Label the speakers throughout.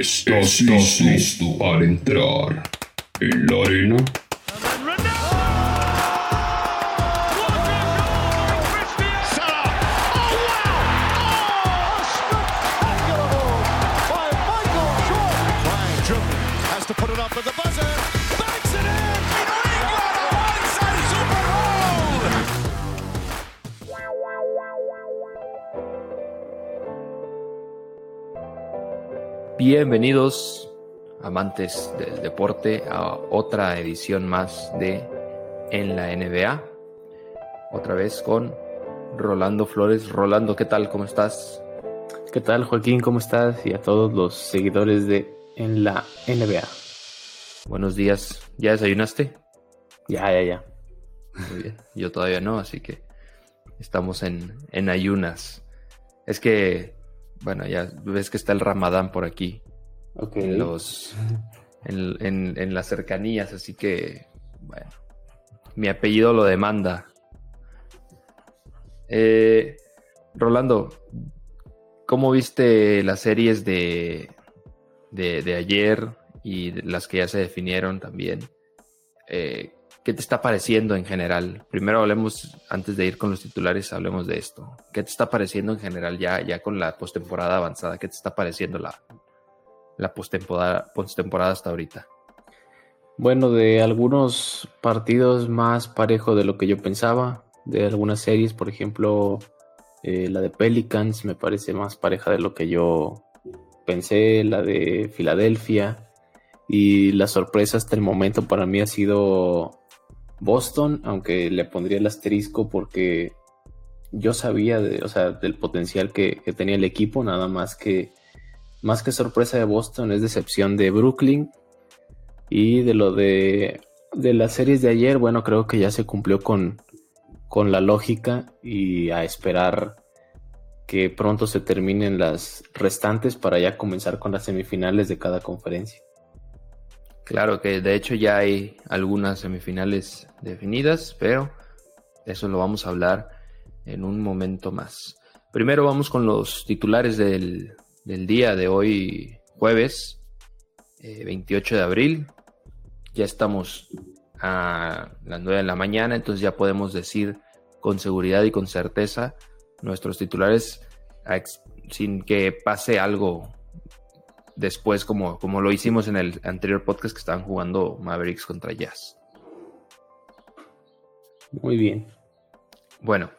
Speaker 1: ¿Estás listo para entrar en la arena?
Speaker 2: Bienvenidos, amantes del deporte, a otra edición más de En la NBA. Otra vez con Rolando Flores. Rolando, ¿qué tal? ¿Cómo estás?
Speaker 3: ¿Qué tal, Joaquín? ¿Cómo estás? Y a todos los seguidores de En la NBA.
Speaker 2: Buenos días. ¿Ya desayunaste?
Speaker 3: Ya, ya, ya.
Speaker 2: Muy bien. Yo todavía no, así que estamos en, en ayunas. Es que bueno, ya ves que está el Ramadán por aquí. En los. En, las cercanías, así que. Bueno. Mi apellido lo demanda. Eh, Rolando, ¿cómo viste las series de, de, ayer y las que ya se definieron también? Eh, ¿Qué te está pareciendo en general? Primero hablemos, antes de ir con los titulares, hablemos de esto. ¿Qué te está pareciendo en general ya, ya con la postemporada avanzada? ¿Qué te está pareciendo la, la postemporada, hasta ahorita?
Speaker 3: Bueno, de algunos partidos más parejo de lo que yo pensaba. De algunas series, por ejemplo, eh, la de Pelicans me parece más pareja de lo que yo pensé. La de Filadelfia. Y la sorpresa hasta el momento para mí ha sido Boston, aunque le pondría el asterisco porque yo sabía o sea, del potencial que, tenía el equipo, nada más que más que sorpresa de Boston es decepción de Brooklyn y de lo de, de las series de ayer, bueno, creo que ya se cumplió con, con la lógica y a esperar que pronto se terminen las restantes para ya comenzar con las semifinales de cada conferencia.
Speaker 2: Claro que de hecho ya hay algunas semifinales definidas, pero eso lo vamos a hablar en un momento más. Primero vamos con los titulares del, día de hoy, jueves 28 eh, de abril. Ya estamos a las 9 de la mañana, entonces ya podemos decir con seguridad y con certeza nuestros titulares sin que pase algo después como, como lo hicimos en el anterior podcast que estaban jugando Mavericks contra Jazz.
Speaker 3: Muy bien.
Speaker 2: Bueno,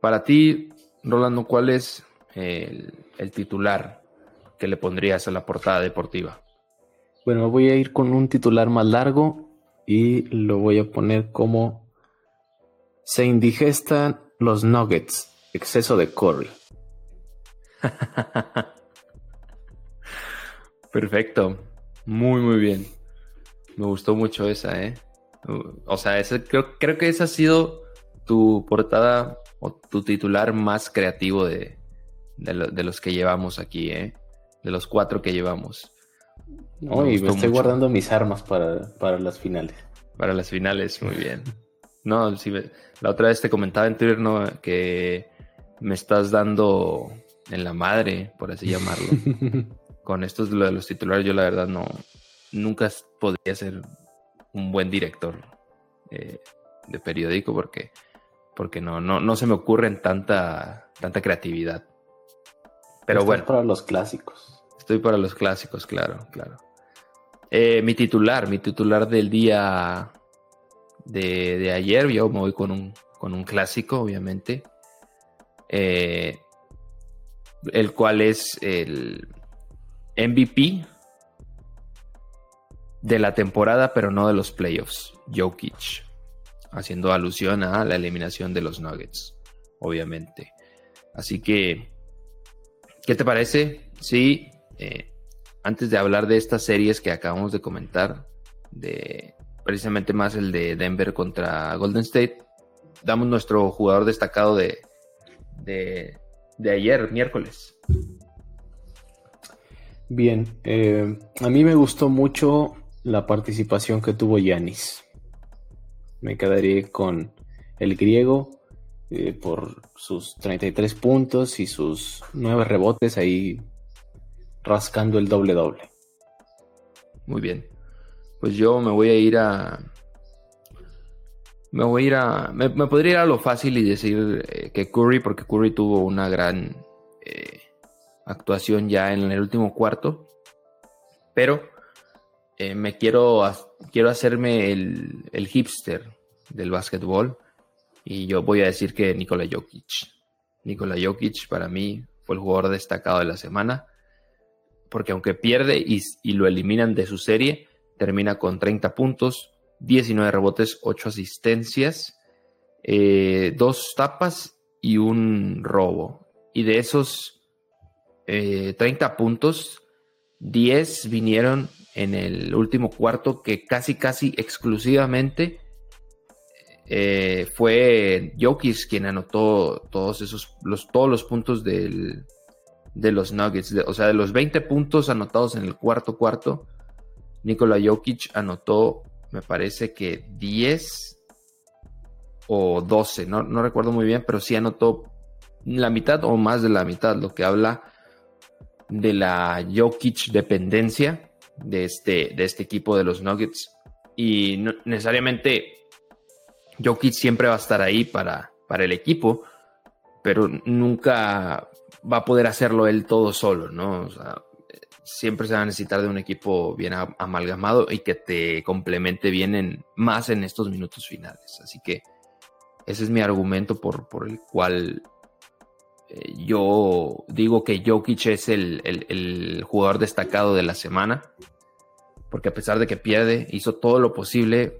Speaker 2: para ti, Rolando, ¿cuál es el, titular que le pondrías a la portada deportiva?
Speaker 3: Bueno, voy a ir con un titular más largo y lo voy a poner como se indigestan los nuggets, exceso de Curry.
Speaker 2: Perfecto. Muy, muy bien. Me gustó mucho esa, ¿eh? O sea, ese, creo, creo que esa ha sido tu portada o tu titular más creativo de, de, los que llevamos aquí, ¿eh? De los cuatro que llevamos.
Speaker 3: No, y me estoy guardando mis armas para, para, las finales.
Speaker 2: Para las finales, muy bien. No, si la otra vez te comentaba en Twitter, ¿no? Que me estás dando en la madre, por así llamarlo. con estos de los titulares, yo la verdad no, nunca podría ser un buen director eh, de periódico porque, porque no, no, no se me ocurre en tanta, tanta creatividad. Pero bueno.
Speaker 3: para los clásicos.
Speaker 2: Estoy para los clásicos, claro, claro. Eh, mi titular, mi titular del día de, ayer, yo me voy con un, con un clásico, obviamente. Eh, el cual es el, MVP de la temporada, pero no de los playoffs. Jokic. Haciendo alusión a la eliminación de los Nuggets, obviamente. Así que, ¿qué te parece? Sí, eh, antes de hablar de estas series que acabamos de comentar, de precisamente más el de Denver contra Golden State, damos nuestro jugador destacado de, de, de ayer, miércoles.
Speaker 3: Bien, eh, a mí me gustó mucho la participación que tuvo Yanis. Me quedaré con el griego eh, por sus 33 puntos y sus 9 rebotes. Ahí rascando el doble doble.
Speaker 2: Muy bien. Pues yo me voy a ir a. Me voy a ir a. Me, podría ir a lo fácil y decir eh, que Curry, porque Curry tuvo una gran actuación ya en el último cuarto. Pero eh, me quiero, quiero hacerme el, el hipster del básquetbol. Y yo voy a decir que Nikola Jokic. Nikola Jokic para mí fue el jugador destacado de la semana. Porque aunque pierde y, lo eliminan de su serie, termina con 30 puntos, 19 rebotes, 8 asistencias, eh, dos tapas y un robo. Y de esos 30 eh, puntos, 10 vinieron en el último cuarto que casi casi exclusivamente eh, fue Jokic quien anotó todos esos, los, todos los puntos de los Nuggets. o sea, de los 20 puntos anotados en el cuarto cuarto, Nikola Jokic anotó, me parece que 10 o 12, no, no recuerdo muy bien, pero sí anotó la mitad o más de la mitad, lo que habla de la Jokic dependencia de este, de este equipo de los Nuggets. Y necesariamente Jokic siempre va a estar ahí para, para el equipo, pero nunca va a poder hacerlo él todo solo, ¿no? siempre se va a necesitar de un equipo bien amalgamado y que te complemente bien más en estos minutos finales. Así que ese es mi argumento por, por el cual eh, yo digo que Jokic es el, el, jugador destacado de la semana. Porque a pesar de que pierde, hizo todo lo posible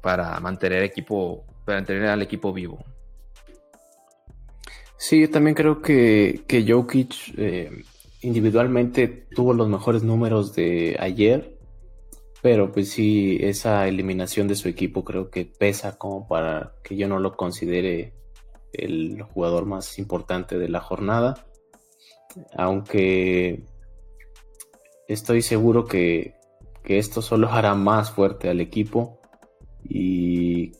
Speaker 2: para mantener equipo, para mantener al equipo vivo.
Speaker 3: Sí, yo también creo que, que Jokic eh, individualmente tuvo los mejores números de ayer, pero pues sí, esa eliminación de su equipo creo que pesa como para que yo no lo considere el jugador más importante de la jornada, aunque estoy seguro que, que esto solo hará más fuerte al equipo y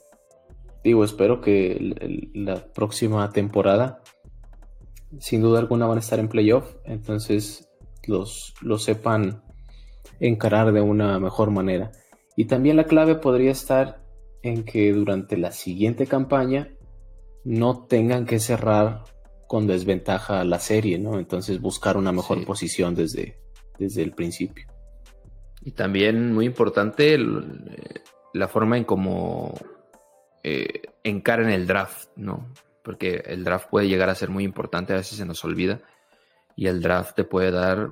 Speaker 3: digo, espero que la próxima temporada, sin duda alguna, van a estar en playoff. Entonces los, sepan encarar de una mejor manera. Y también la clave podría estar en que durante la siguiente campaña no tengan que cerrar con desventaja la serie, ¿no? Entonces buscar una mejor posición desde, desde el principio.
Speaker 2: Y también muy importante la forma en cómo eh, encaren el draft, ¿no? Porque el draft puede llegar a ser muy importante, a veces se nos olvida. Y el draft te puede dar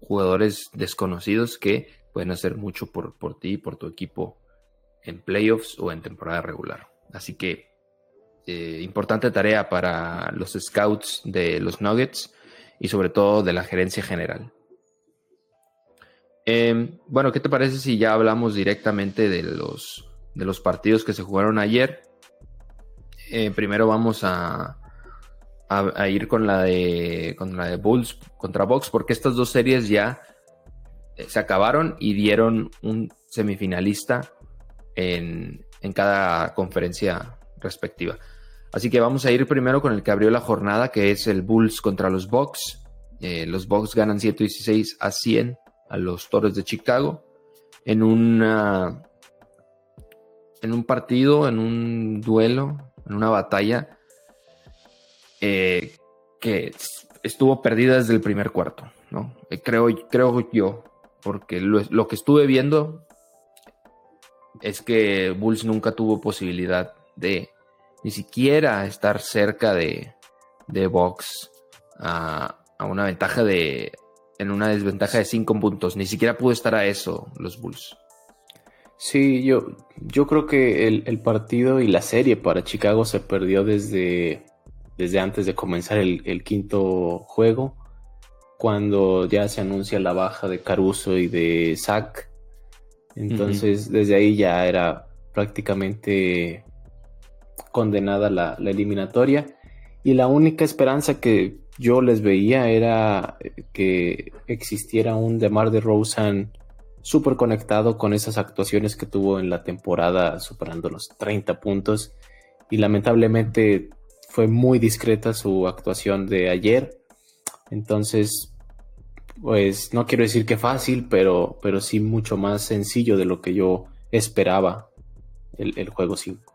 Speaker 2: jugadores desconocidos que pueden hacer mucho por, por ti y por tu equipo en playoffs o en temporada regular. Así que eh, importante tarea para los scouts de los Nuggets y sobre todo de la gerencia general. Em, bueno, ¿qué te parece si ya hablamos directamente de los, de los partidos que se jugaron ayer? Eh, primero vamos a, a, ir con la, de, con la de Bulls contra Box, porque estas dos series ya eh, se acabaron y dieron un semifinalista en, en cada conferencia respectiva. Así que vamos a ir primero con el que abrió la jornada, que es el Bulls contra los Bucks. Eh, los Bucks ganan 116 a 100 a los Toros de Chicago en una en un partido, en un duelo, en una batalla eh, que estuvo perdida desde el primer cuarto, ¿no? Eh, creo, creo yo, porque lo, que estuve viendo es que Bulls nunca tuvo posibilidad de ni siquiera estar cerca de, de Box a, a una ventaja de en una desventaja de 5 puntos. Ni siquiera pudo estar a eso los Bulls.
Speaker 3: Sí, yo, yo creo que el, partido y la serie para Chicago se perdió desde, desde antes de comenzar el, quinto juego, cuando ya se anuncia la baja de Caruso y de Zach. Entonces, desde ahí ya era prácticamente condenada la, la eliminatoria. Y la única esperanza que yo les veía era eh, que existiera un Demar de Rosen súper conectado con esas actuaciones que tuvo en la temporada, superando los 30 puntos. Y lamentablemente fue muy discreta su actuación de ayer. Entonces, pues no quiero decir que fácil, pero, pero sí mucho más sencillo de lo que yo esperaba el, juego 5.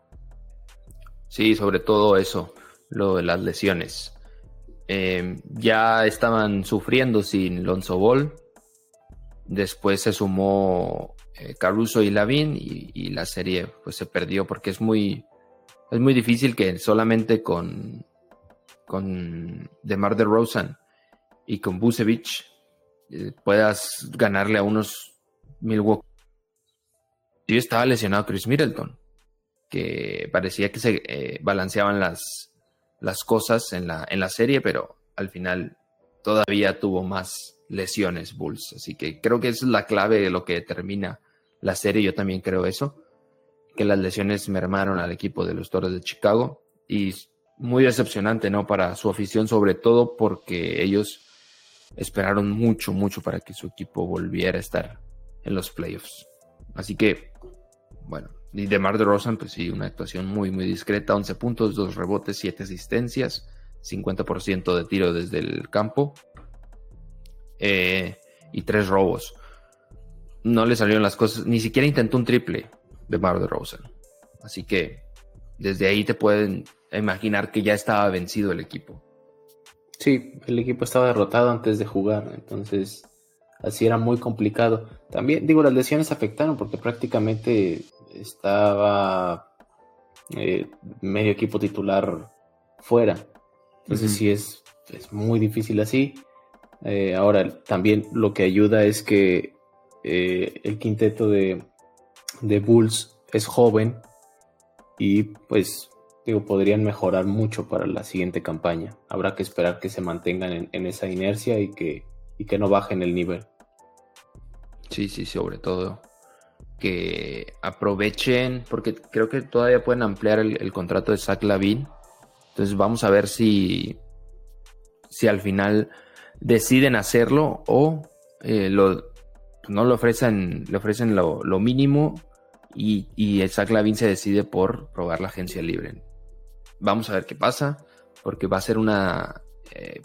Speaker 2: Sí, sobre todo eso, lo de las lesiones. Em, ya estaban sufriendo sin Lonzo Ball. Después se sumó eh, Caruso y Lavin y, la serie pues se perdió porque es muy es muy difícil que solamente con con DeMar DeRozan y con Busevich eh, puedas ganarle a unos Milwaukee. Yo estaba lesionado Chris Middleton, que parecía que se eh, balanceaban las, las cosas en la, en la serie, pero al final todavía tuvo más lesiones Bulls. Así que creo que esa es la clave de lo que determina la serie. Yo también creo eso, que las lesiones mermaron al equipo de los Toros de Chicago y muy decepcionante, ¿no? Para su afición, sobre todo porque ellos esperaron mucho, mucho para que su equipo volviera a estar en los playoffs. Así que, bueno, y de Mar de Rosan, pues sí, una actuación muy, muy discreta, 11 puntos, 2 rebotes, 7 asistencias, 50% de tiro desde el campo eh, y 3 robos. No le salieron las cosas, ni siquiera intentó un triple de Mar de Rosan. Así que desde ahí te pueden imaginar que ya estaba vencido el equipo.
Speaker 3: Sí, el equipo estaba derrotado antes de jugar, entonces así era muy complicado. También, digo, las lesiones afectaron porque prácticamente estaba eh, medio equipo titular fuera. Entonces sí es, es, muy difícil así. Eh, ahora, también lo que ayuda es que eh, el quinteto de, de Bulls es joven y pues digo, podrían mejorar mucho para la siguiente campaña. Habrá que esperar que se mantengan en, esa inercia y que, que no bajen el nivel.
Speaker 2: Sí, sí, sobre todo que aprovechen, porque creo que todavía pueden ampliar el, contrato de Zach Lavin. Entonces vamos a ver si, si al final deciden hacerlo o eh, lo, no le ofrecen, le ofrecen lo, mínimo y, y Zach Lavin se decide por probar la agencia libre. Vamos a ver qué pasa, porque va a ser una eh,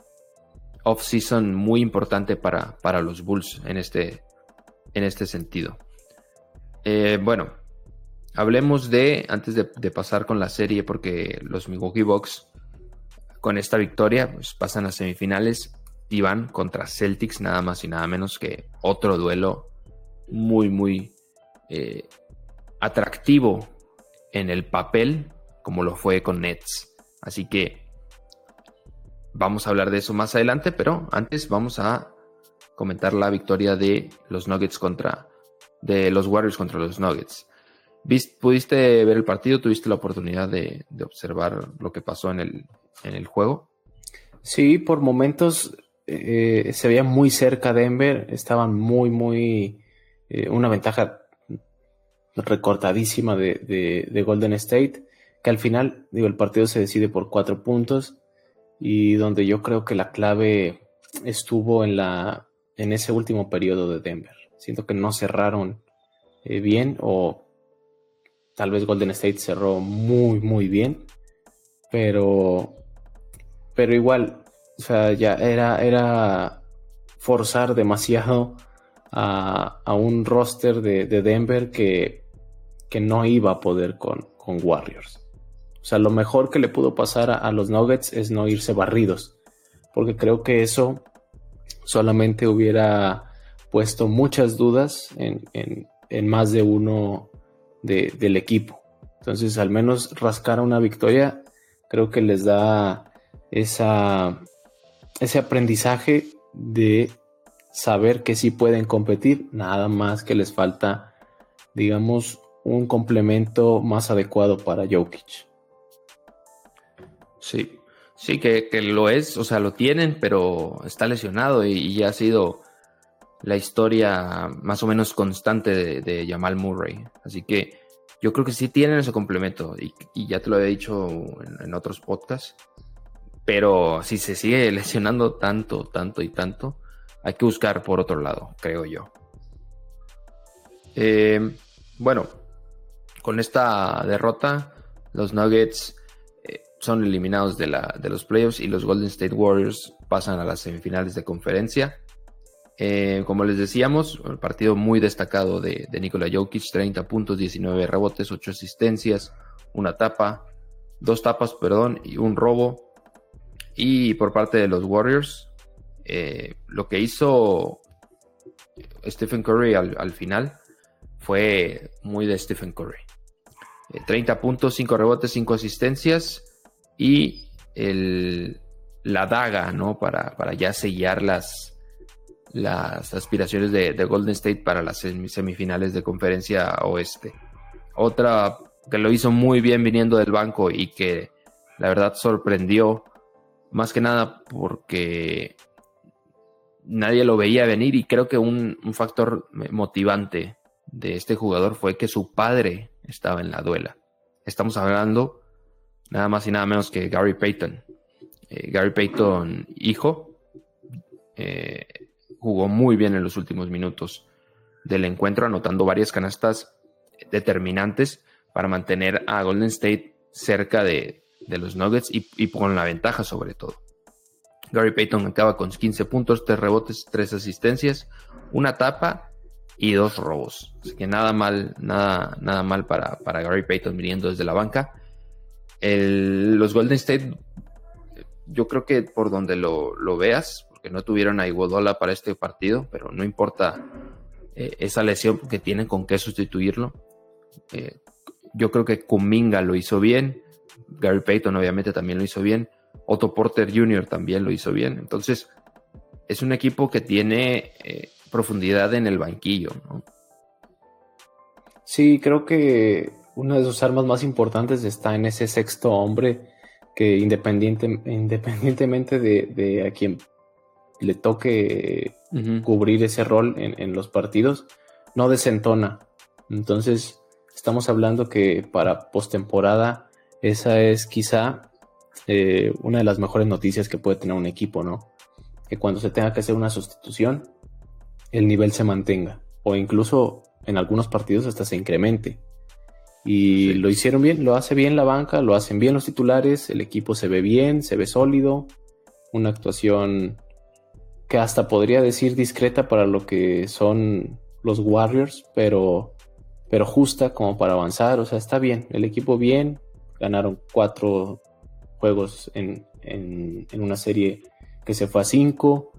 Speaker 2: off-season muy importante para, para, los Bulls en este, en este sentido. Eh, bueno, hablemos de, antes de, pasar con la serie, porque los Milwaukee Bucks con esta victoria pues, pasan a semifinales y van contra Celtics, nada más y nada menos que otro duelo muy, muy eh, atractivo en el papel, como lo fue con Nets. Así que vamos a hablar de eso más adelante, pero antes vamos a comentar la victoria de los Nuggets contra de los Warriors contra los Nuggets. ¿Pudiste ver el partido? ¿Tuviste la oportunidad de, observar lo que pasó en el, en el juego?
Speaker 3: Sí, por momentos eh, se veía muy cerca Denver, estaban muy, muy, eh, una ventaja recortadísima de, de, Golden State que al final, digo, el partido se decide por cuatro puntos y donde yo creo que la clave estuvo en, la, en ese último periodo de Denver. Siento que no cerraron eh, bien o tal vez Golden State cerró muy, muy bien, pero, pero igual, o sea, ya era, era forzar demasiado a, un roster de, Denver que, que, no iba a poder con, con Warriors. O sea, lo mejor que le pudo pasar a, los Nuggets es no irse barridos, porque creo que eso solamente hubiera puesto muchas dudas en, más de uno del equipo. Entonces, al menos rascar una victoria, creo que les da esa, ese aprendizaje de saber que sí pueden competir, nada más que les falta, digamos, un complemento más adecuado para Jokic.
Speaker 2: Sí, sí, que, lo es, o sea, lo tienen, pero está lesionado y, ya ha sido la historia más o menos constante de, Jamal Murray. Así que yo creo que sí tienen ese complemento y, ya te lo había dicho en, otros podcasts. Pero si se sigue lesionando tanto, tanto y tanto, hay que buscar por otro lado, creo yo. Eh, bueno, con esta derrota, los Nuggets son eliminados de, la, de los playoffs y los Golden State Warriors pasan a las semifinales de conferencia. Eh, como les decíamos, el partido muy destacado de, Nikola Jokic, 30 puntos, 19 rebotes, 8 asistencias, una tapa, dos tapas, perdón, y un robo. Y por parte de los Warriors, eh, lo que hizo Stephen Curry al, final fue muy de Stephen Curry. 30 eh, puntos, 5 rebotes, 5 asistencias y el, la daga, ¿no? Para, para ya sellar las, las aspiraciones de, Golden State para las semifinales de conferencia oeste. Otra que lo hizo muy bien viniendo del banco y que la verdad sorprendió, más que nada porque nadie lo veía venir y creo que un, factor motivante de este jugador fue que su padre estaba en la duela. Estamos hablando nada más y nada menos que Gary Payton. Eh, Gary Payton, hijo, eh, jugó muy bien en los últimos minutos del encuentro, anotando varias canastas determinantes para mantener a Golden State cerca de, los Nuggets y, con la ventaja sobre todo. Gary Payton acaba con 15 puntos, 3 rebotes, 3 asistencias, una tapa y dos robos. Así que nada mal, nada, nada mal para, Gary Payton viniendo desde la banca. los Golden State, yo creo que por donde lo veas, no tuvieron a Iguodola para este partido, pero no importa eh, esa lesión que tienen con qué sustituirlo. Eh, yo creo que Kuminga lo hizo bien, Gary Payton obviamente también lo hizo bien, Otto Porter Jr. también lo hizo bien. Entonces, es un equipo que tiene eh, profundidad en el banquillo.
Speaker 3: Sí, creo que una de sus armas más importantes está en ese sexto hombre que independiente, independientemente de, de a quien le toque cubrir ese rol en, los partidos, no desentona. Entonces, estamos hablando que para postemporada, esa es quizá eh, una de las mejores noticias que puede tener un equipo, ¿no? Que cuando se tenga que hacer una sustitución, el nivel se mantenga. O incluso en algunos partidos hasta se incremente. Y lo hicieron bien, lo hace bien la banca, lo hacen bien los titulares, el equipo se ve bien, se ve sólido, una actuación que hasta podría decir discreta para lo que son los Warriors, pero, pero justa como para avanzar. O sea, está bien, el equipo bien, ganaron cuatro juegos en, una serie que se fue a cinco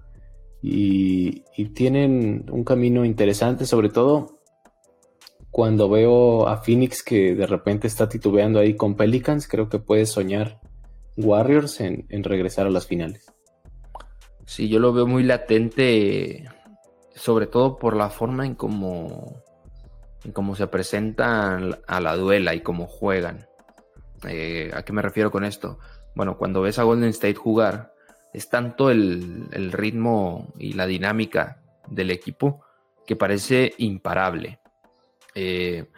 Speaker 3: y, y, tienen un camino interesante, sobre todo cuando veo a Phoenix que de repente está titubeando ahí con Pelicans, creo que puede soñar Warriors en regresar a las finales.
Speaker 2: Sí, yo lo veo muy latente, sobre todo por la forma en cómo, en se presentan a la duela y cómo juegan. Eh, ¿A qué me refiero con esto? Bueno, cuando ves a Golden State jugar, es tanto el, ritmo y la dinámica del equipo que parece imparable. Eh,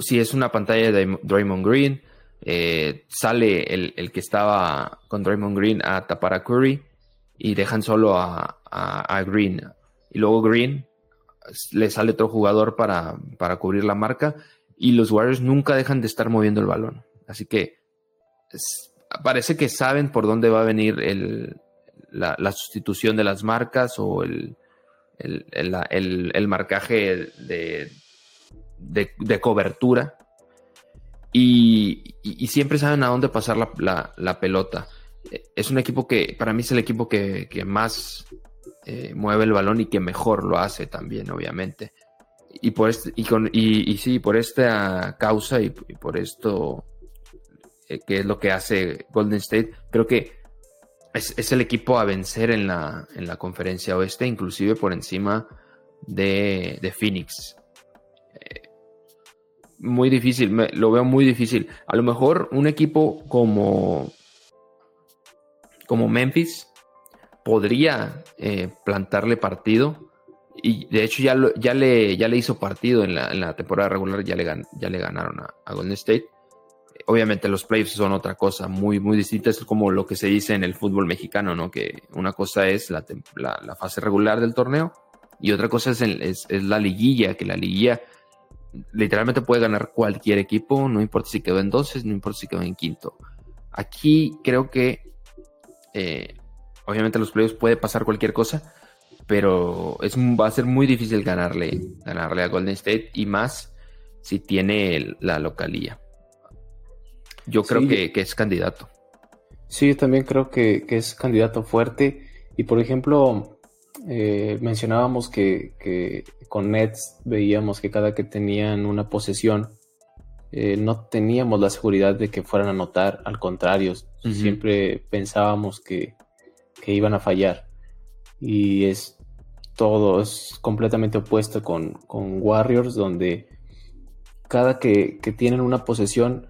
Speaker 2: si es una pantalla de Draymond Green, eh, sale el, el, que estaba con Draymond Green a tapar a Curry y dejan solo a, Green. Y luego Green le sale otro jugador para, cubrir la marca y los Warriors nunca dejan de estar moviendo el balón. Así que parece que saben por dónde va a venir el, la, sustitución de las marcas o el, el, marcaje de, de, cobertura. Y, siempre saben a dónde pasar la, la pelota es un equipo que para mí es el equipo que, más eh, mueve el balón y que mejor lo hace también, obviamente. Y por este, y con, y, sí, por esta causa y, por esto eh, que es lo que hace Golden State, creo que es, el equipo a vencer en la, en la conferencia oeste, inclusive por encima de, de Phoenix. Eh, muy difícil, lo veo muy difícil. A lo mejor un equipo como como Memphis podría eh, plantarle partido. Y de hecho ya, ya, le, ya le hizo partido en la, temporada regular, ya le, ya le ganaron a, Golden State. Obviamente los playoffs son otra cosa muy, muy distinta. Es como lo que se dice en el fútbol mexicano, ¿no? Que una cosa es la, la, fase regular del torneo y otra cosa es, es, es, la liguilla, que la liguilla literalmente puede ganar cualquier equipo, no importa si quedó en 12, no importa si quedó en quinto. Aquí creo que eh, obviamente los playoffs puede pasar cualquier cosa, pero es, va a ser muy difícil ganarle, ganarle a Golden State y más si tiene la localía. Yo creo que, es candidato.
Speaker 3: Sí, yo también creo que, es candidato fuerte. Y por ejemplo, eh, mencionábamos que, con Nets veíamos que cada que tenían una posesión, eh, no teníamos la seguridad de que fueran a anotar. Al contrario, siempre pensábamos que, iban a fallar. Y es todo, es completamente opuesto con, Warriors, donde cada que, que tienen una posesión,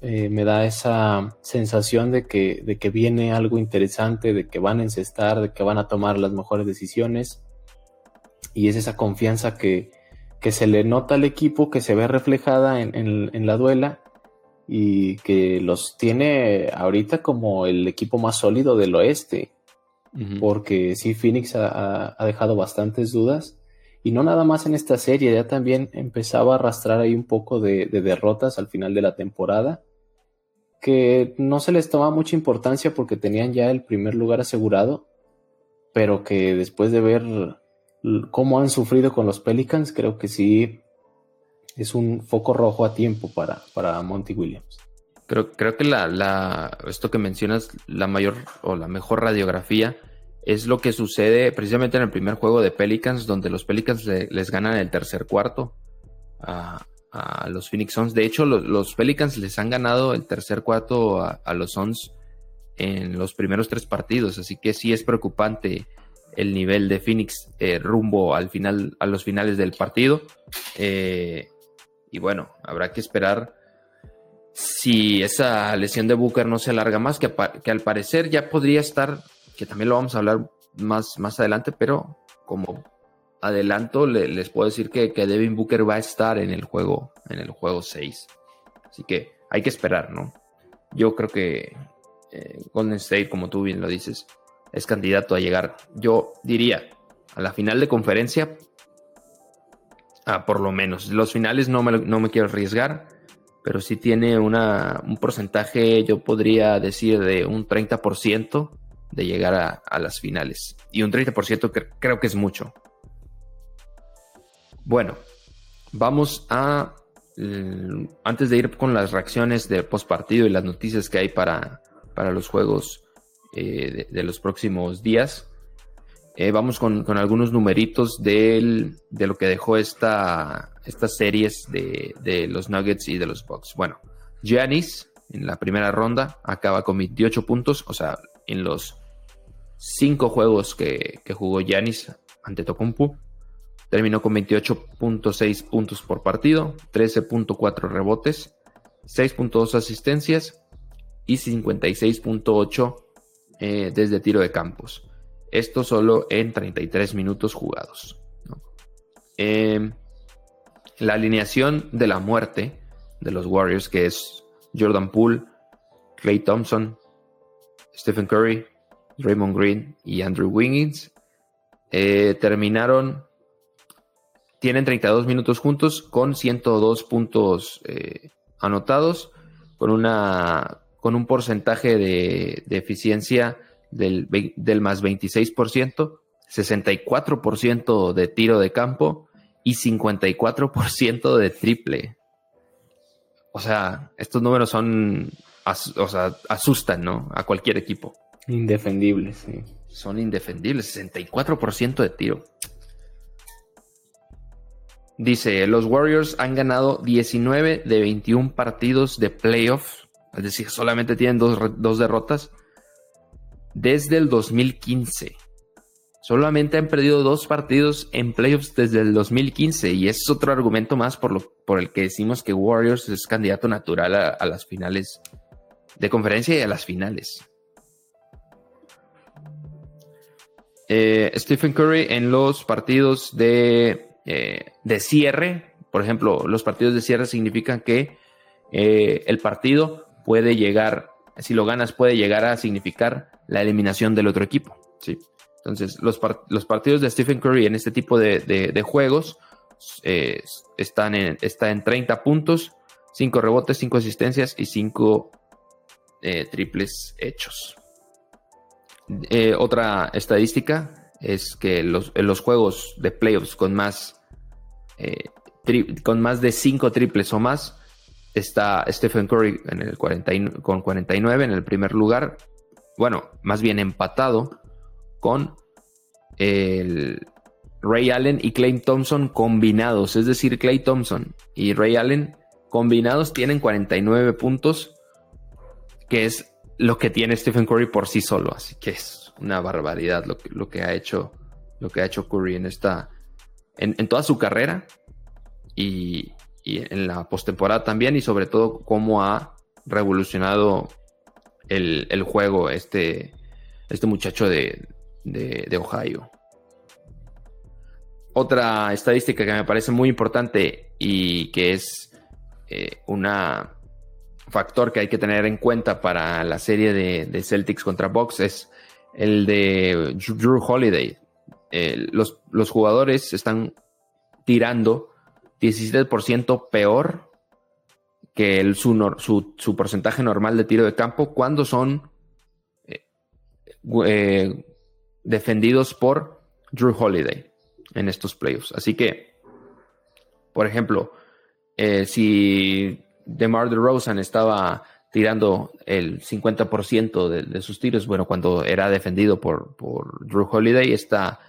Speaker 3: eh, me da esa sensación de que, de que viene algo interesante, de que van a encestar, de que van a tomar las mejores decisiones. Y es esa confianza que, se le nota al equipo, que se ve reflejada en, la duela y que los tiene ahorita como el equipo más sólido del oeste. Porque sí, Phoenix ha, dejado bastantes dudas. Y no nada más en esta serie, ya también empezaba a arrastrar ahí un poco de, derrotas al final de la temporada, que no se les tomaba mucha importancia porque tenían ya el primer lugar asegurado, pero que después de ver cómo han sufrido con los Pelicans, creo que sí es un foco rojo a tiempo para, para Monty Williams.
Speaker 2: Creo, creo que la, la, esto que mencionas, la mayor o la mejor radiografía es lo que sucede precisamente en el primer juego de Pelicans, donde los Pelicans les ganan el tercer cuarto a, los Phoenix Suns. De hecho, los, Pelicans les han ganado el tercer cuarto a, los Suns en los primeros tres partidos, así que sí es preocupante el nivel de Phoenix eh, rumbo al final, a los finales del partido. Eh, y bueno, habrá que esperar si esa lesión de Booker no se alarga más, que, que al parecer ya podría estar que también lo vamos a hablar más, más adelante, pero como adelanto, les puedo decir que, Devin Booker va a estar en el juego, en el juego 6. Así que hay que esperar, ¿no? Yo creo que eh, Golden State, como tú bien lo dices, es candidato a llegar, yo diría, a la final de conferencia, por lo menos. Los finales no me, no me quiero arriesgar, pero sí tiene una, un porcentaje, yo podría decir, de un 30% de llegar a, las finales. Y un 30% creo que es mucho. Bueno, vamos a... antes de ir con las reacciones de post partido y las noticias que hay para, para los juegos eh, de, los próximos días, eh, vamos con, algunos numeritos de lo que dejó esta, estas series de, los Nuggets y de los Bucks. Bueno, Giannis en la primera ronda acaba con 28 puntos, o sea, en los cinco juegos que, jugó Yanis ante Tokumpu. Terminó con 28.6 puntos por partido, 13.4 rebotes, 6.2 asistencias y 56.8 eh, desde tiro de campos. Esto solo en 33 minutos jugados. Em, la alineación de la muerte de los Warriors, que es Jordan Poole, Clay Thompson, Stephen Curry, Raymond Green y Andrew Wiggins. Eh, terminaron, tienen 32 minutos juntos con 102 puntos eh, anotados, con, una, con un porcentaje de, eficiencia del, del, más 26%, 64% de tiro de campo y 54% de triple. O sea, estos números son, o sea, asustan, ¿no? A cualquier equipo.
Speaker 3: Indefendibles, sí.
Speaker 2: Son indefendibles, 64% de tiro. Dice, los Warriors han ganado 19 de 21 partidos de playoffs, es decir, solamente tienen dos, derrotas desde el 2015. Solamente han perdido dos partidos en playoffs desde el 2015 y es otro argumento más por, lo, por el que decimos que Warriors es candidato natural a las finales de conferencia y a las finales. Eh, Stephen Curry en los partidos de, eh, de, cierre, por ejemplo, los partidos de cierre significan que eh, el partido puede llegar, si lo ganas, puede llegar a significar la eliminación del otro equipo. ¿sí? Entonces, los, los partidos de Stephen Curry en este tipo de, de, juegos están en, está en 30 puntos, 5 rebotes, 5 asistencias y 5 triples hechos. Eh, otra estadística, es que los, en los juegos de playoffs con más, eh, con más de 5 triples o más, está Stephen Curry en el 40, con 49 en el primer lugar. Bueno, más bien empatado con el Ray Allen y Clay Thompson combinados. Es decir, Clay Thompson y Ray Allen combinados tienen 49 puntos, que es lo que tiene Stephen Curry por sí solo. Así que es una barbaridad lo que, lo que ha hecho lo que ha hecho Curry en esta en, toda su carrera y, en la postemporada también y sobre todo cómo ha revolucionado el, juego este, este muchacho de, de, Ohio. Otra estadística que me parece muy importante y que es eh, un factor que hay que tener en cuenta para la serie de, Celtics contra Bucks es el de Drew Holiday. los, los, jugadores están tirando 17% peor que el, su, su, porcentaje normal de tiro de campo cuando son eh, eh, defendidos por Drew Holiday en estos playoffs. Así que, por ejemplo, eh, si DeMar DeRozan estaba tirando el 50% de, sus tiros, bueno, cuando era defendido por, por Drew Holiday, esta,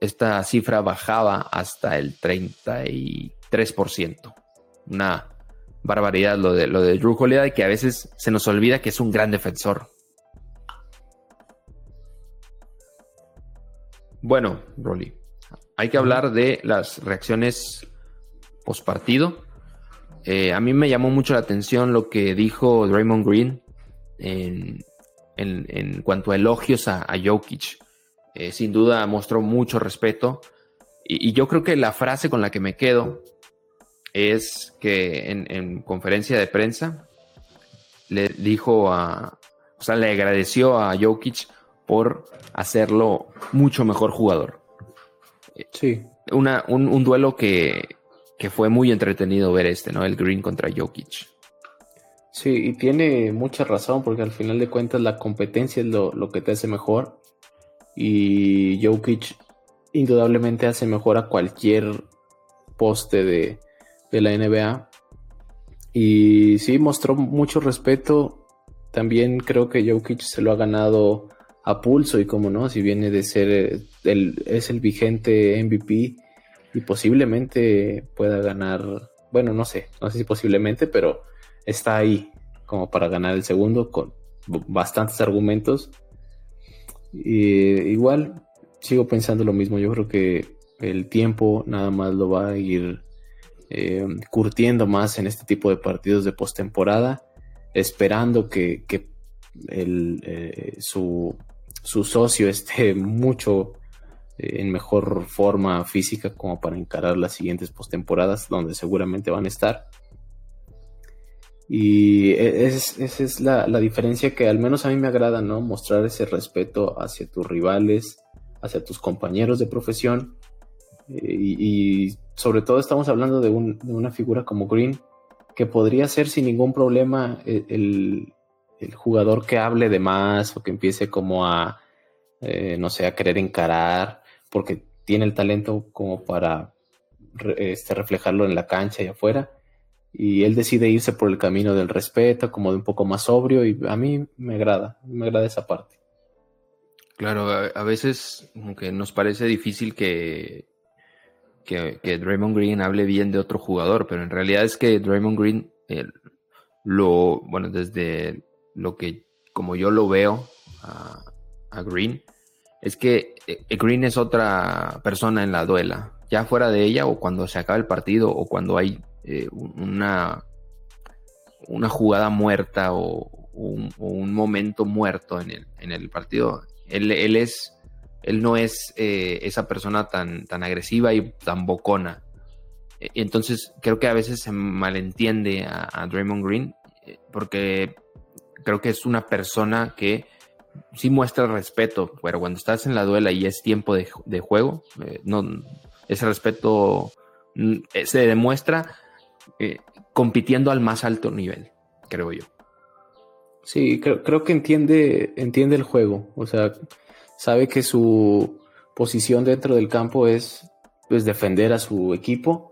Speaker 2: esta cifra bajaba hasta el 33%. Una barbaridad lo de, lo de Drew Holiday, que a veces se nos olvida que es un gran defensor. Bueno, Rolly, hay que hablar de las reacciones post partido. Eh, a mí me llamó mucho la atención lo que dijo Draymond Green en, cuanto a elogios a, Jokic. Eh, sin duda mostró mucho respeto. Y, yo creo que la frase con la que me quedo es que en, conferencia de prensa le dijo a, o sea, le agradeció a Jokic por hacerlo mucho mejor jugador.
Speaker 3: Sí.
Speaker 2: Una, un, duelo que, fue muy entretenido ver este, ¿no? El Green contra Jokic.
Speaker 3: Sí, y tiene mucha razón, porque al final de cuentas la competencia es lo, que te hace mejor. Y Jokic indudablemente hace mejor a cualquier poste de, de la NBA. Y sí, mostró mucho respeto. También creo que Jokic se lo ha ganado a pulso y como no, si viene de ser el, es el vigente MVP y posiblemente pueda ganar, bueno, no sé, no sé si posiblemente, pero está ahí como para ganar el segundo con bastantes argumentos. Y, igual sigo pensando lo mismo, yo creo que el tiempo nada más lo va a ir eh, curtiendo más en este tipo de partidos de postemporada, esperando que, el, eh, su su socio esté mucho eh, en mejor forma física como para encarar las siguientes postemporadas donde seguramente van a estar. Y e, esa es la, diferencia que al menos a mí me agrada, ¿no? Mostrar ese respeto hacia tus rivales, hacia tus compañeros de profesión. Eh, y, sobre todo estamos hablando de, una figura como Green, que podría ser sin ningún problema eh, el, el jugador que hable de más o que empiece como a, eh, no sé, a querer encarar, porque tiene el talento como para este, reflejarlo en la cancha y afuera. Y él decide irse por el camino del respeto, como de un poco más sobrio, y a mí me agrada, me agrada esa parte.
Speaker 2: Claro, a, veces como que nos parece difícil que, que, Draymond Green hable bien de otro jugador, pero en realidad es que Draymond Green, lo, bueno, desde lo que, como yo lo veo a, Green, es que eh, Green es otra persona en la duela, ya fuera de ella o cuando se acaba el partido o cuando hay eh, una, una jugada muerta o, un, momento muerto en el, en el partido. Él, es, él no es eh, esa persona tan, tan agresiva y tan bocona. E, entonces creo que a veces se malentiende a, Draymond Green porque creo que es una persona que sí muestra respeto, pero cuando estás en la duela y es tiempo de, juego, eh, no, ese respeto mm, eh, se demuestra eh, compitiendo al más alto nivel, creo yo.
Speaker 3: Sí, creo, creo, que entiende, entiende el juego, o sea, sabe que su, posición dentro del campo es pues, defender a su equipo.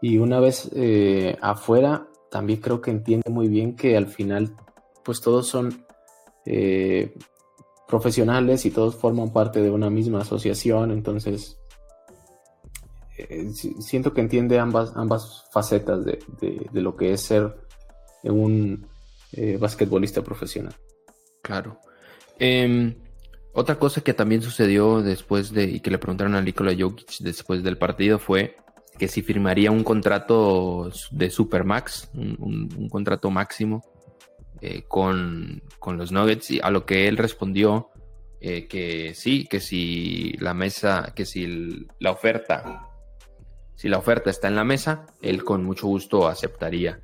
Speaker 3: Y una vez eh, afuera también creo que entiende muy bien que al final pues todos son eh, profesionales y todos forman parte de una misma asociación, entonces eh, siento que entiende ambas, ambas facetas de, lo que es ser un basquetbolista profesional.
Speaker 2: Claro. Em, otra cosa que también sucedió después de, y que le preguntaron a Nikola Jokic después del partido fue que si firmaría un contrato de Supermax, un, contrato máximo eh, con, los Nuggets, y a lo que él respondió eh, que sí, que si la mesa, que si la oferta, si la oferta está en la mesa, él con mucho gusto aceptaría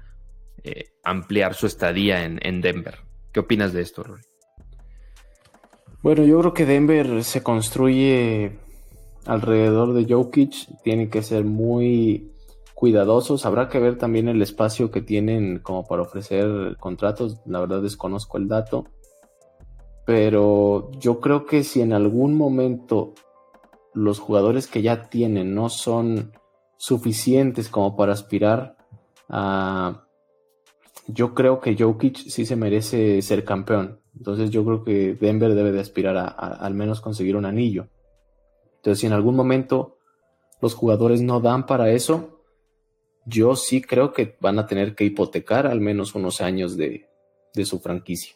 Speaker 2: eh, ampliar su estadía en, en Denver. ¿Qué opinas de esto, Rory?
Speaker 3: Bueno, yo creo que Denver se construye alrededor de Jokic. Tienen que ser muy cuidadosos. Habrá que ver también el espacio que tienen como para ofrecer contratos. La verdad desconozco el dato. Pero yo creo que si en algún momento los jugadores que ya tienen no son suficientes como para aspirar a... Yo creo que Jokic sí se merece ser campeón. Entonces yo creo que Denver debe de aspirar a, al menos conseguir un anillo. Entonces si en algún momento los jugadores no dan para eso, yo sí creo que van a tener que hipotecar al menos unos años de, su franquicia.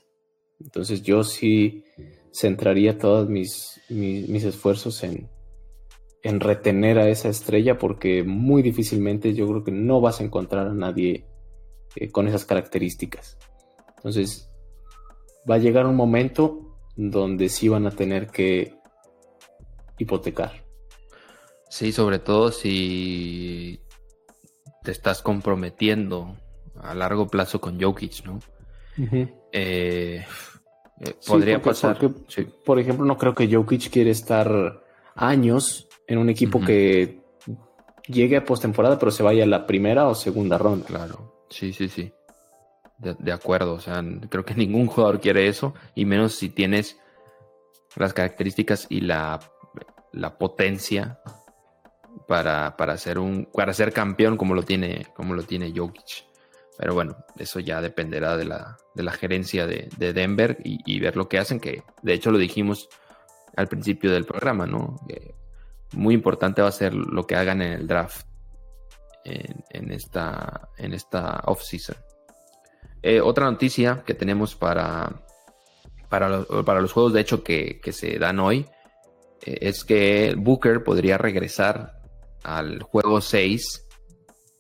Speaker 3: Entonces yo sí centraría todos mis, mis, esfuerzos en, en retener a esa estrella porque muy difícilmente yo creo que no vas a encontrar a nadie eh, con esas características. Entonces va a llegar un momento donde sí van a tener que hipotecar.
Speaker 2: Sí, sobre todo si te estás comprometiendo a largo plazo con Jokic, ¿no? Eh, eh, podría pasar.
Speaker 3: Por ejemplo, no creo que Jokic quiere estar años en un equipo que llegue a postemporada, pero se vaya a la primera o segunda ronda.
Speaker 2: Claro, sí, sí, sí de, acuerdo. O sea, creo que ningún jugador quiere eso, y menos si tienes las características y la, potencia para, para, ser un, para ser campeón como lo tiene, como lo tiene Jokic. Pero bueno, eso ya dependerá de la, de la gerencia de, Denver y, ver lo que hacen, que de hecho lo dijimos al principio del programa, ¿no? Muy importante va a ser lo que hagan en el draft en, esta, en esta off-season. Eh, otra noticia que tenemos para, para, los juegos, de hecho, que, se dan hoy, eh, es que Booker podría regresar al juego 6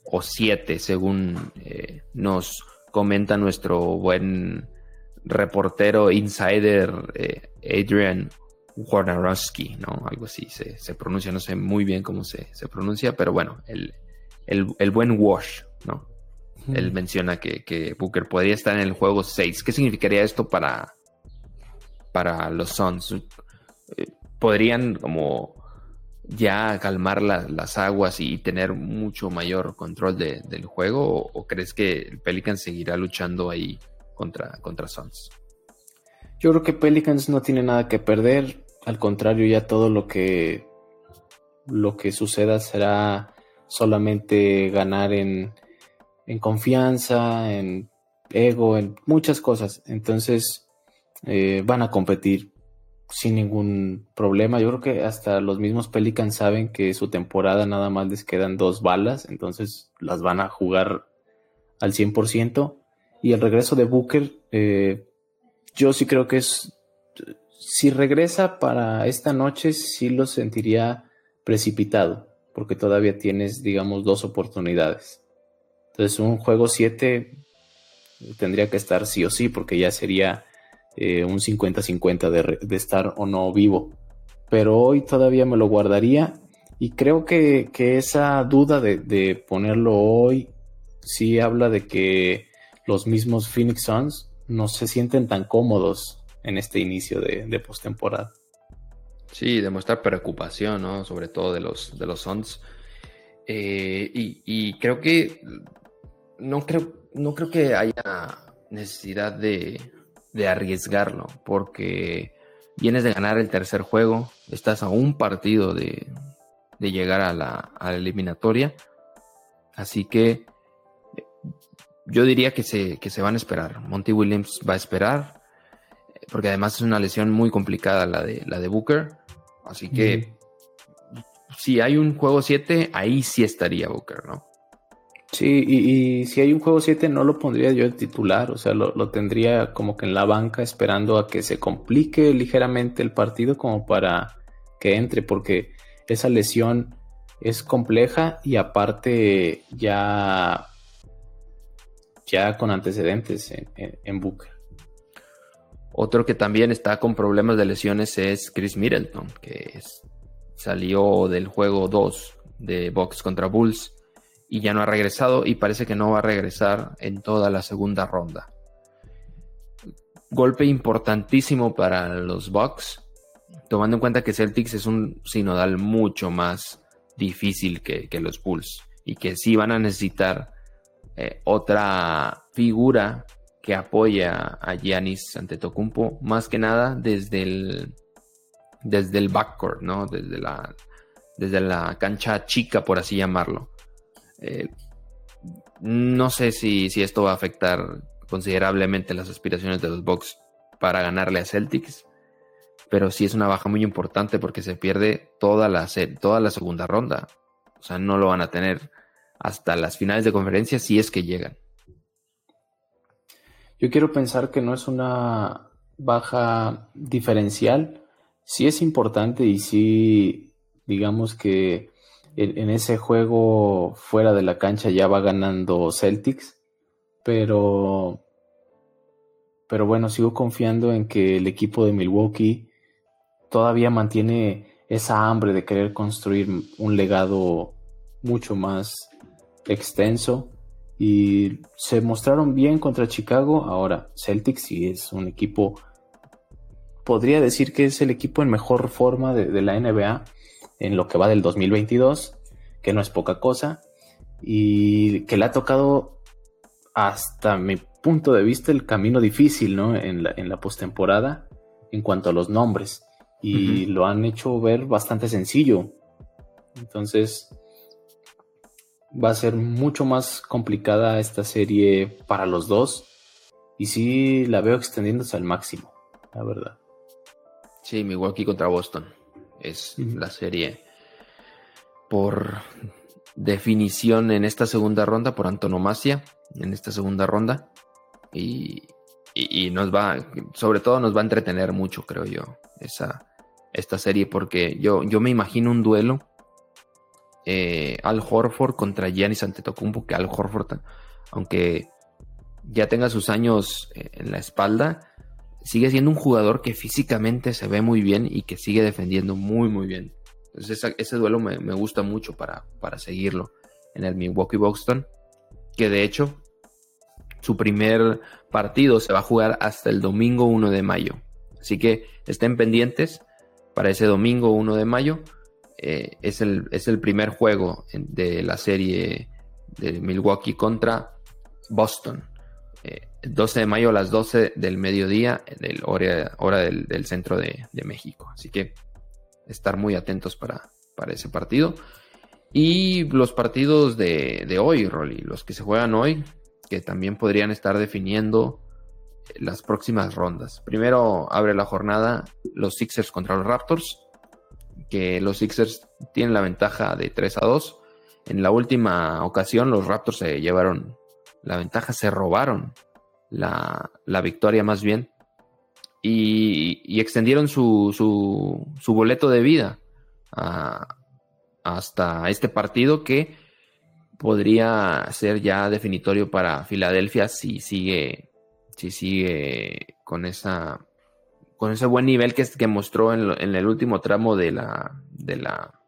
Speaker 2: o 7, según eh, nos comenta nuestro buen reportero insider Adrian Warnarowski, ¿no? Algo así se, pronuncia, no sé muy bien cómo se, pronuncia, pero bueno, el, el buen Wash, ¿no? Él menciona que, Booker podría estar en el juego 6. ¿Qué significaría esto para, para los Suns? Eh, ¿Podrían como ya calmar las aguas y tener mucho mayor control del juego? O, crees que el Pelicans seguirá luchando ahí contra, contra Suns?
Speaker 3: Yo creo que Pelicans no tiene nada que perder. Al contrario, ya todo lo que, lo que suceda será solamente ganar en, en confianza, en ego, en muchas cosas. Entonces eh, van a competir sin ningún problema. Yo creo que hasta los mismos Pelicans saben que su temporada nada más les quedan dos balas, entonces las van a jugar al 100%. Y el regreso de Booker, eh, yo sí creo que es, si regresa para esta noche, sí lo sentiría precipitado, porque todavía tienes, digamos, dos oportunidades. Entonces un juego 7 tendría que estar sí o sí, porque ya sería eh, un 50-50 de, estar o no vivo. Pero hoy todavía me lo guardaría y creo que, esa duda de, ponerlo hoy sí habla de que los mismos Phoenix Suns no se sienten tan cómodos en este inicio de, de postemporada.
Speaker 2: Sí, demostrar preocupación, ¿no? Sobre todo de los, de los Suns. Eh, y, creo que no creo, no creo que haya necesidad de, arriesgarlo, porque vienes de ganar el tercer juego, estás a un partido de, llegar a la, eliminatoria. Así que yo diría que se, que se van a esperar. Monty Williams va a esperar, porque además es una lesión muy complicada la de, la de Booker. Así que si hay un juego 7, ahí sí estaría Booker, ¿no?
Speaker 3: Sí, y, si hay un juego 7 no lo pondría yo el titular, o sea, lo, tendría como que en la banca esperando a que se complique ligeramente el partido como para que entre, porque esa lesión es compleja y aparte ya, ya con antecedentes en, en Booker.
Speaker 2: Otro que también está con problemas de lesiones es Chris Middleton, que salió del juego 2 de Box contra Bulls y ya no ha regresado y parece que no va a regresar en toda la segunda ronda. Golpe importantísimo para los Bucks, tomando en cuenta que Celtics es un sinodal mucho más difícil que, los Bulls y que sí van a necesitar eh, otra figura que apoya a Giannis Antetokounmpo más que nada desde el desde el backcourt, ¿no? Desde la desde la cancha chica por así llamarlo. Eh, no sé si, esto va a afectar considerablemente las aspiraciones de los Bucks para ganarle a Celtics, pero sí es una baja muy importante porque se pierde toda la, toda la segunda ronda. O sea, no lo van a tener hasta las finales de conferencia si es que llegan.
Speaker 3: Yo quiero pensar que no es una baja diferencial. Sí es importante y sí, digamos que en, ese juego fuera de la cancha ya va ganando Celtics, pero, pero bueno, sigo confiando en que el equipo de Milwaukee todavía mantiene esa hambre de querer construir un legado mucho más extenso y se mostraron bien contra Chicago. Ahora, Celtics sí es un equipo, podría decir que es el equipo en mejor forma de, de la NBA en lo que va del 2022, que no es poca cosa, y que le ha tocado hasta mi punto de vista el camino difícil ¿no? en la, en la postemporada en cuanto a los nombres, y lo han hecho ver bastante sencillo. Entonces, va a ser mucho más complicada esta serie para los dos. Y sí la veo extendiéndose al máximo, la verdad.
Speaker 2: Sí, Milwaukee contra Boston es la serie por definición en esta segunda ronda, por antonomasia en esta segunda ronda. Y, nos va, sobre todo nos va a entretener mucho, creo yo, esa, esta serie, porque yo, yo me imagino un duelo eh, Al Horford contra Giannis Antetokounmpo, que Al Horford, aunque ya tenga sus años eh, en la espalda, sigue siendo un jugador que físicamente se ve muy bien y que sigue defendiendo muy, muy bien. Entonces ese duelo me, gusta mucho para, para, seguirlo en el Milwaukee Buxton, que de hecho su primer partido se va a jugar hasta el domingo 1 de mayo. Así que estén pendientes para ese domingo 1 de mayo. Eh, es, el, es, el, primer juego de la serie de Milwaukee contra Boston. 12 de mayo a las 12 del mediodía, del hora, hora del, centro de, México. Así que estar muy atentos para, para ese partido. Y los partidos de, hoy, Rolly, los que se juegan hoy, que también podrían estar definiendo las próximas rondas. Primero abre la jornada los Sixers contra los Raptors, que los Sixers tienen la ventaja de 3 a 2. En la última ocasión los Raptors se llevaron la ventaja, se robaron la, victoria más bien, y, extendieron su, su, boleto de vida hasta este partido que podría ser ya definitorio para Filadelfia si sigue, si sigue con esa con ese buen nivel que, que mostró en, en, el último tramo de la, de la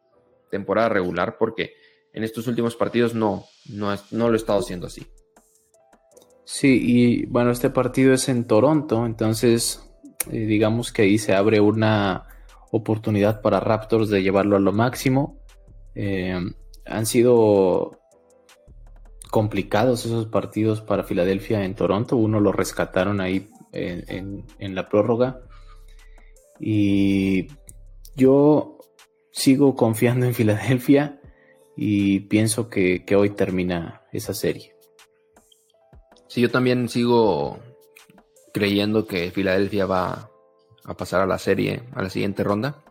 Speaker 2: temporada regular, porque en estos últimos partidos no, no, no lo he estado haciendo así.
Speaker 3: Sí, y bueno, este partido es en Toronto, entonces eh, digamos que ahí se abre una oportunidad para Raptors de llevarlo a lo máximo. Eh, han sido complicados esos partidos para Filadelfia en Toronto, uno lo rescataron ahí en, la prórroga. Y yo sigo confiando en Filadelfia y pienso que, hoy termina esa serie.
Speaker 2: Sí, yo también sigo creyendo que Filadelfia va a pasar a la serie, a la siguiente ronda.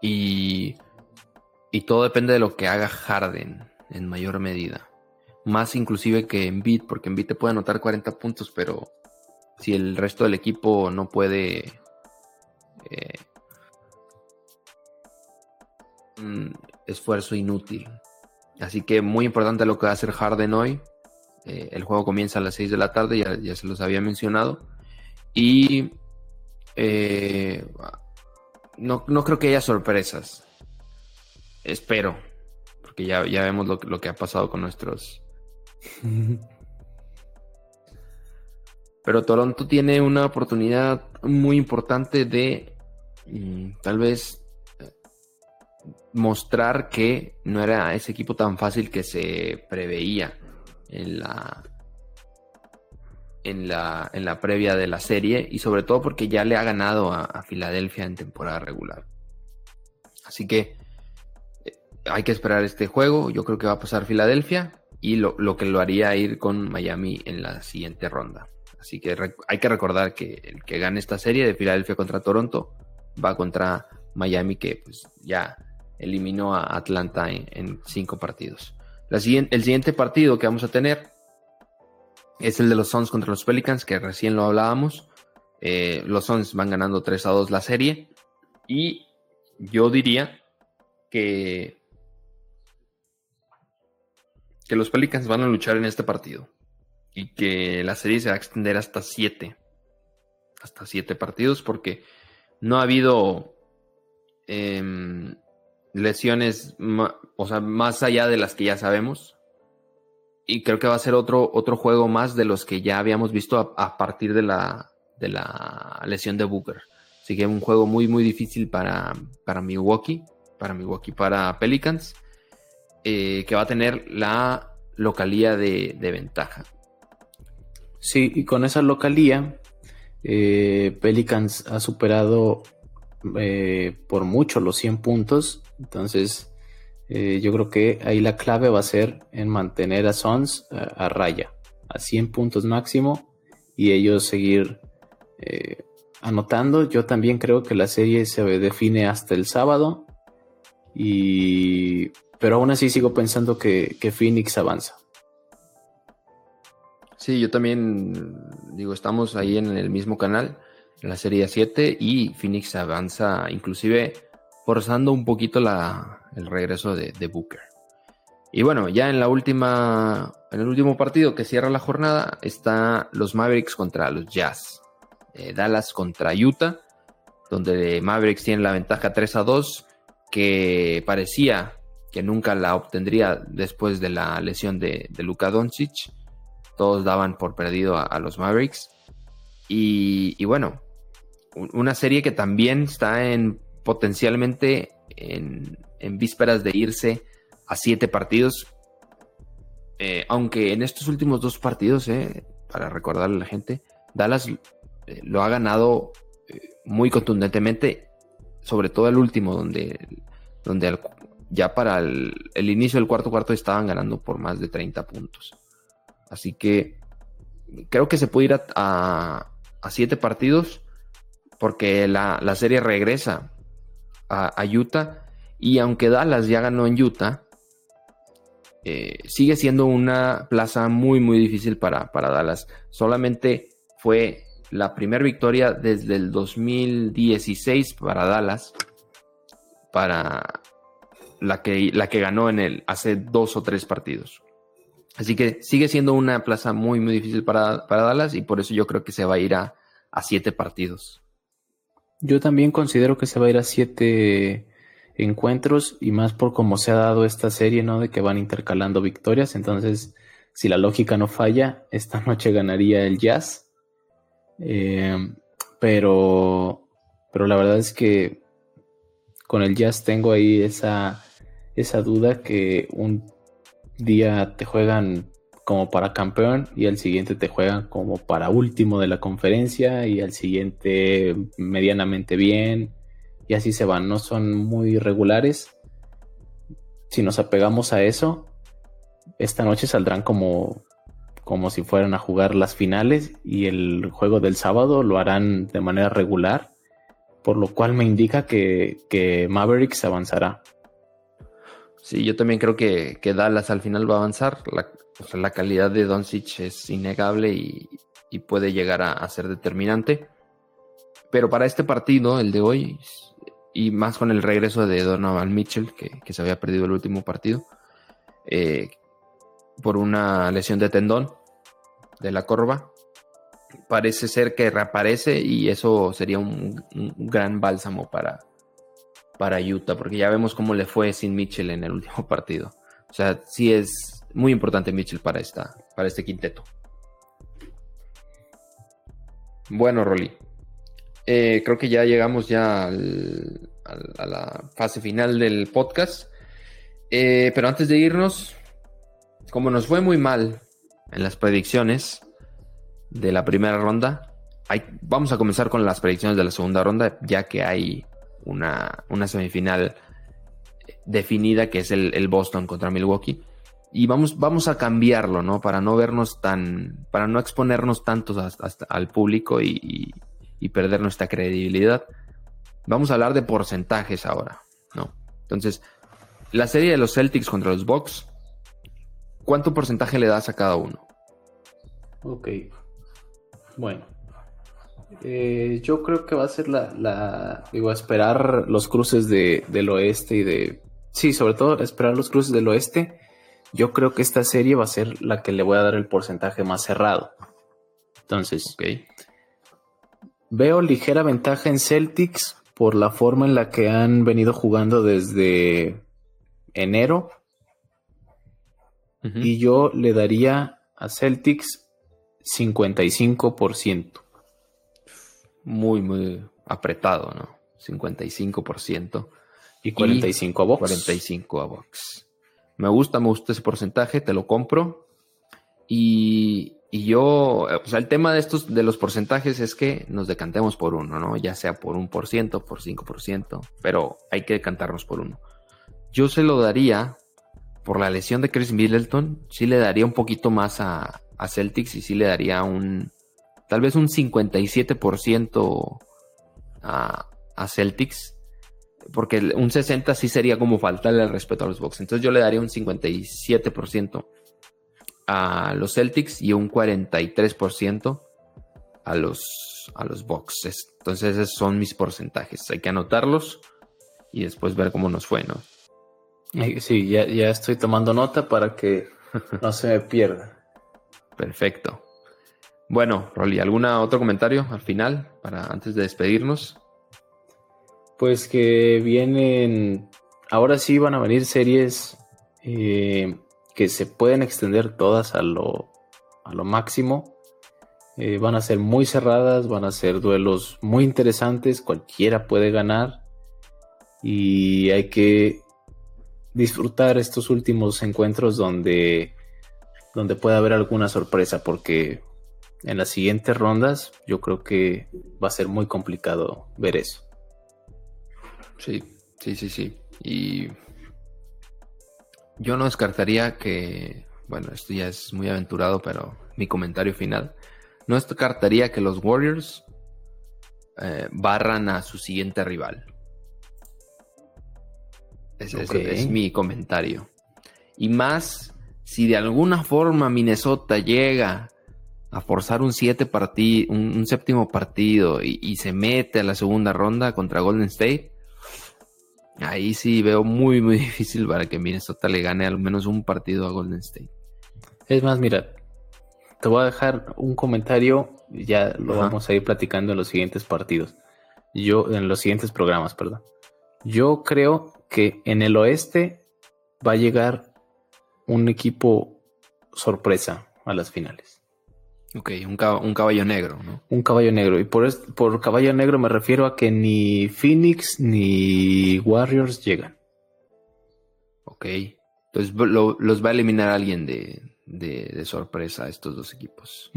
Speaker 2: Y, y todo depende de lo que haga Harden en mayor medida. Más inclusive que en Beat, porque en Beat te puede anotar 40 puntos, pero si el resto del equipo no puede eh, esfuerzo inútil. Así que muy importante lo que va a hacer Harden hoy. Eh, el juego comienza a las 6 de la tarde, ya, se los había mencionado. Y eh, no, creo que haya sorpresas. Espero. Porque ya, ya vemos lo, lo que ha pasado con nuestros. Pero Toronto tiene una oportunidad muy importante de mm, tal vez mostrar que no era ese equipo tan fácil que se preveía en la, en la, en la previa de la serie y sobre todo porque ya le ha ganado a, Filadelfia en temporada regular. Así que eh, hay que esperar este juego. Yo creo que va a pasar Filadelfia y lo, lo, que lo haría ir con Miami en la siguiente ronda. Así que hay que recordar que el que gane esta serie de Filadelfia contra Toronto va contra Miami, que pues ya eliminó a Atlanta en, cinco partidos. el siguiente partido que vamos a tener es el de los Suns contra los Pelicans, que recién lo hablábamos. Eh, los Suns van ganando 3 a 2 la serie. Y yo diría que, que los Pelicans van a luchar en este partido. Y que la serie se va a extender hasta 7. Hasta 7 partidos porque no ha habido em, lesiones, o sea, más allá de las que ya sabemos. Y creo que va a ser otro, otro juego más de los que ya habíamos visto a, partir de la, de la lesión de Booker. Así que un juego muy, muy difícil para, para Milwaukee, para Milwaukee, para Pelicans, eh, que va a tener la localía de, ventaja.
Speaker 3: Sí, y con esa localía, eh, Pelicans ha superado eh, por mucho los 100 puntos entonces, eh, yo creo que ahí la clave va a ser en mantener a Sons a, raya, a 100 puntos máximo y ellos seguir anotando. Yo también creo que la serie se define hasta el sábado, y, pero aún así sigo pensando que Phoenix avanza.
Speaker 2: Sí, yo también digo, estamos ahí en el mismo canal, en la serie 7, y Phoenix avanza inclusive forzando un poquito el regreso de, Booker. Y bueno, ya en la última, en el último partido que cierra la jornada está los Mavericks contra los Jazz. Eh, Dallas contra Utah, donde Mavericks tiene la ventaja 3 a 2, que parecía que nunca la obtendría después de la lesión de, de Luka Doncic. Todos daban por perdido a, los Mavericks. Y, bueno, una serie que también está en potencialmente en, vísperas de irse a siete partidos. Eh, aunque en estos últimos dos partidos, eh, para recordarle a la gente, Dallas eh, lo ha ganado muy contundentemente, sobre todo el último, donde, donde ya para el, inicio del cuarto cuarto estaban ganando por más de 30 puntos. Así que creo que se puede ir a, siete partidos porque la, la, serie regresa a, Utah. Y aunque Dallas ya ganó en Utah, eh, sigue siendo una plaza muy, muy difícil para, para Dallas. Solamente fue la primera victoria desde el 2016 para Dallas, para la que, la que ganó en el, hace dos o tres partidos. Así que sigue siendo una plaza muy, muy difícil para, para Dallas y por eso yo creo que se va a ir a, a siete partidos.
Speaker 3: Yo también considero que se va a ir a siete encuentros y más por cómo se ha dado esta serie, ¿no? De que van intercalando victorias. Entonces, si la lógica no falla, esta noche ganaría el Jazz. Eh, pero, pero la verdad es que con el Jazz tengo ahí esa, esa duda que un día te juegan como para campeón y al siguiente te juegan como para último de la conferencia y al siguiente medianamente bien y así se van, no son muy regulares. Si nos apegamos a eso, esta noche saldrán como como si fueran a jugar las finales y el juego del sábado lo harán de manera regular, por lo cual me indica que, que Mavericks avanzará.
Speaker 2: Sí, yo también creo que, que Dallas al final va a avanzar. La, calidad de Doncic es innegable y, y puede llegar a, ser determinante. Pero para este partido, el de hoy, y más con el regreso de Donovan Mitchell, que, que se había perdido el último partido, eh, por una lesión de tendón de la corva. Parece ser que reaparece y eso sería un, gran bálsamo para, para Utah, porque ya vemos cómo le fue sin Mitchell en el último partido. O sea, sí es muy importante Mitchell para, esta, para este quinteto. Bueno, Rolly. Eh, creo que ya llegamos ya al, a la fase final del podcast. Eh, pero antes de irnos, como nos fue muy mal en las predicciones de la primera ronda, vamos a comenzar con las predicciones de la segunda ronda, ya que hay una, una semifinal definida que es el, el, Boston contra Milwaukee. Y vamos, vamos a cambiarlo, ¿no? Para no vernos tan, para no exponernos tantos hasta, hasta al público y, y, y, perder nuestra credibilidad. Vamos a hablar de porcentajes ahora, ¿no? Entonces, la serie de los Celtics contra los Bucks ¿Cuánto porcentaje le das a cada uno?
Speaker 3: Ok. Bueno. Eh, yo creo que va a ser la, la digo, esperar los cruces de, del oeste y de... Sí, sobre todo esperar los cruces del oeste. Yo creo que esta serie va a ser la que le voy a dar el porcentaje más cerrado. Entonces,
Speaker 2: okay.
Speaker 3: veo ligera ventaja en Celtics por la forma en la que han venido jugando desde enero Uh -huh. Y yo le daría a Celtics 55%.
Speaker 2: Muy, muy apretado, ¿no? 55%.
Speaker 3: Y 45 y a Box.
Speaker 2: 45 a Box. Me gusta, me gusta ese porcentaje, te lo compro. Y, y yo, o sea, el tema de estos, de los porcentajes es que nos decantemos por uno, ¿no? Ya sea por un por ciento, por 5%, pero hay que decantarnos por uno. Yo se lo daría por la lesión de Chris Middleton, sí le daría un poquito más a, a Celtics y sí le daría un, tal vez un 57% a, a, Celtics, porque un 60% sí sería como faltarle el respeto a los Bucks. Entonces yo le daría un 57% a los Celtics y un 43% a los, a los Bucks. Entonces esos son mis porcentajes. Hay que anotarlos y después ver cómo nos fue, ¿no?
Speaker 3: Sí, ya, ya estoy tomando nota para que no se me pierda.
Speaker 2: Perfecto. Bueno, Rolly, ¿algún otro comentario al final para antes de despedirnos?
Speaker 3: Pues que vienen, ahora sí van a venir series eh, que se pueden extender todas a lo, a lo máximo. Eh, van a ser muy cerradas, van a ser duelos muy interesantes, cualquiera puede ganar y hay que disfrutar estos últimos encuentros donde, donde pueda haber alguna sorpresa, porque en las siguientes rondas yo creo que va a ser muy complicado ver eso.
Speaker 2: Sí, sí, sí, sí. Y yo no descartaría que, bueno, esto ya es muy aventurado, pero mi comentario final, no descartaría que los Warriors eh, barran a su siguiente rival. Ese, okay. es mi comentario. Y más, si de alguna forma Minnesota llega a forzar un, siete partid un, un séptimo partido y, y, se mete a la segunda ronda contra Golden State, ahí sí veo muy, muy difícil para que Minnesota le gane al menos un partido a Golden State.
Speaker 3: Es más, mira, te voy a dejar un comentario, ya lo Ajá. vamos a ir platicando en los siguientes partidos. Yo, en los siguientes programas, perdón. Yo creo que en el oeste va a llegar un equipo sorpresa a las finales.
Speaker 2: Ok, un, cab un caballo negro, ¿no?
Speaker 3: Un caballo negro. Y por, por caballo negro me refiero a que ni Phoenix ni Warriors llegan.
Speaker 2: Ok. Entonces lo, los va a eliminar alguien de, de, sorpresa a estos dos equipos.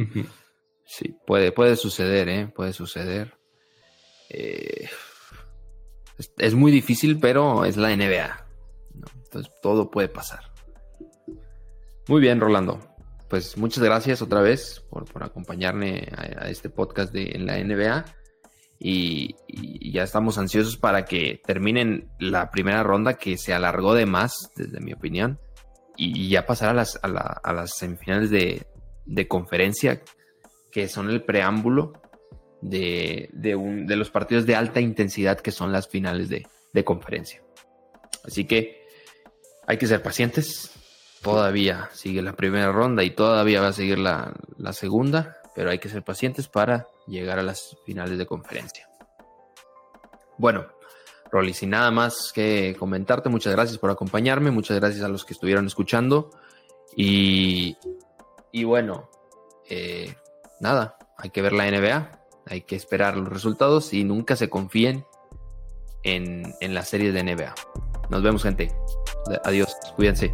Speaker 2: Sí, puede, puede suceder, ¿eh? Puede suceder. Eh, es, muy difícil, pero es la NBA. Entonces todo puede pasar. Muy bien, Rolando. Pues muchas gracias otra vez por, acompañarme a, este podcast de en la NBA. Y, ya estamos ansiosos para que terminen la primera ronda que se alargó de más, desde mi opinión. Y, ya pasar a las, a, las semifinales de, de conferencia, que son el preámbulo de, de, los partidos de alta intensidad que son las finales de, conferencia. Así que hay que ser pacientes. Todavía sigue la primera ronda y todavía va a seguir la, segunda, pero hay que ser pacientes para llegar a las finales de conferencia. Bueno, Rolly, sin nada más que comentarte, muchas gracias por acompañarme, muchas gracias a los que estuvieron escuchando y, y bueno, eh, nada, hay que ver la NBA, hay que esperar los resultados y nunca se confíen en, en las series de NBA. Nos vemos, gente. Adiós. Cuídense.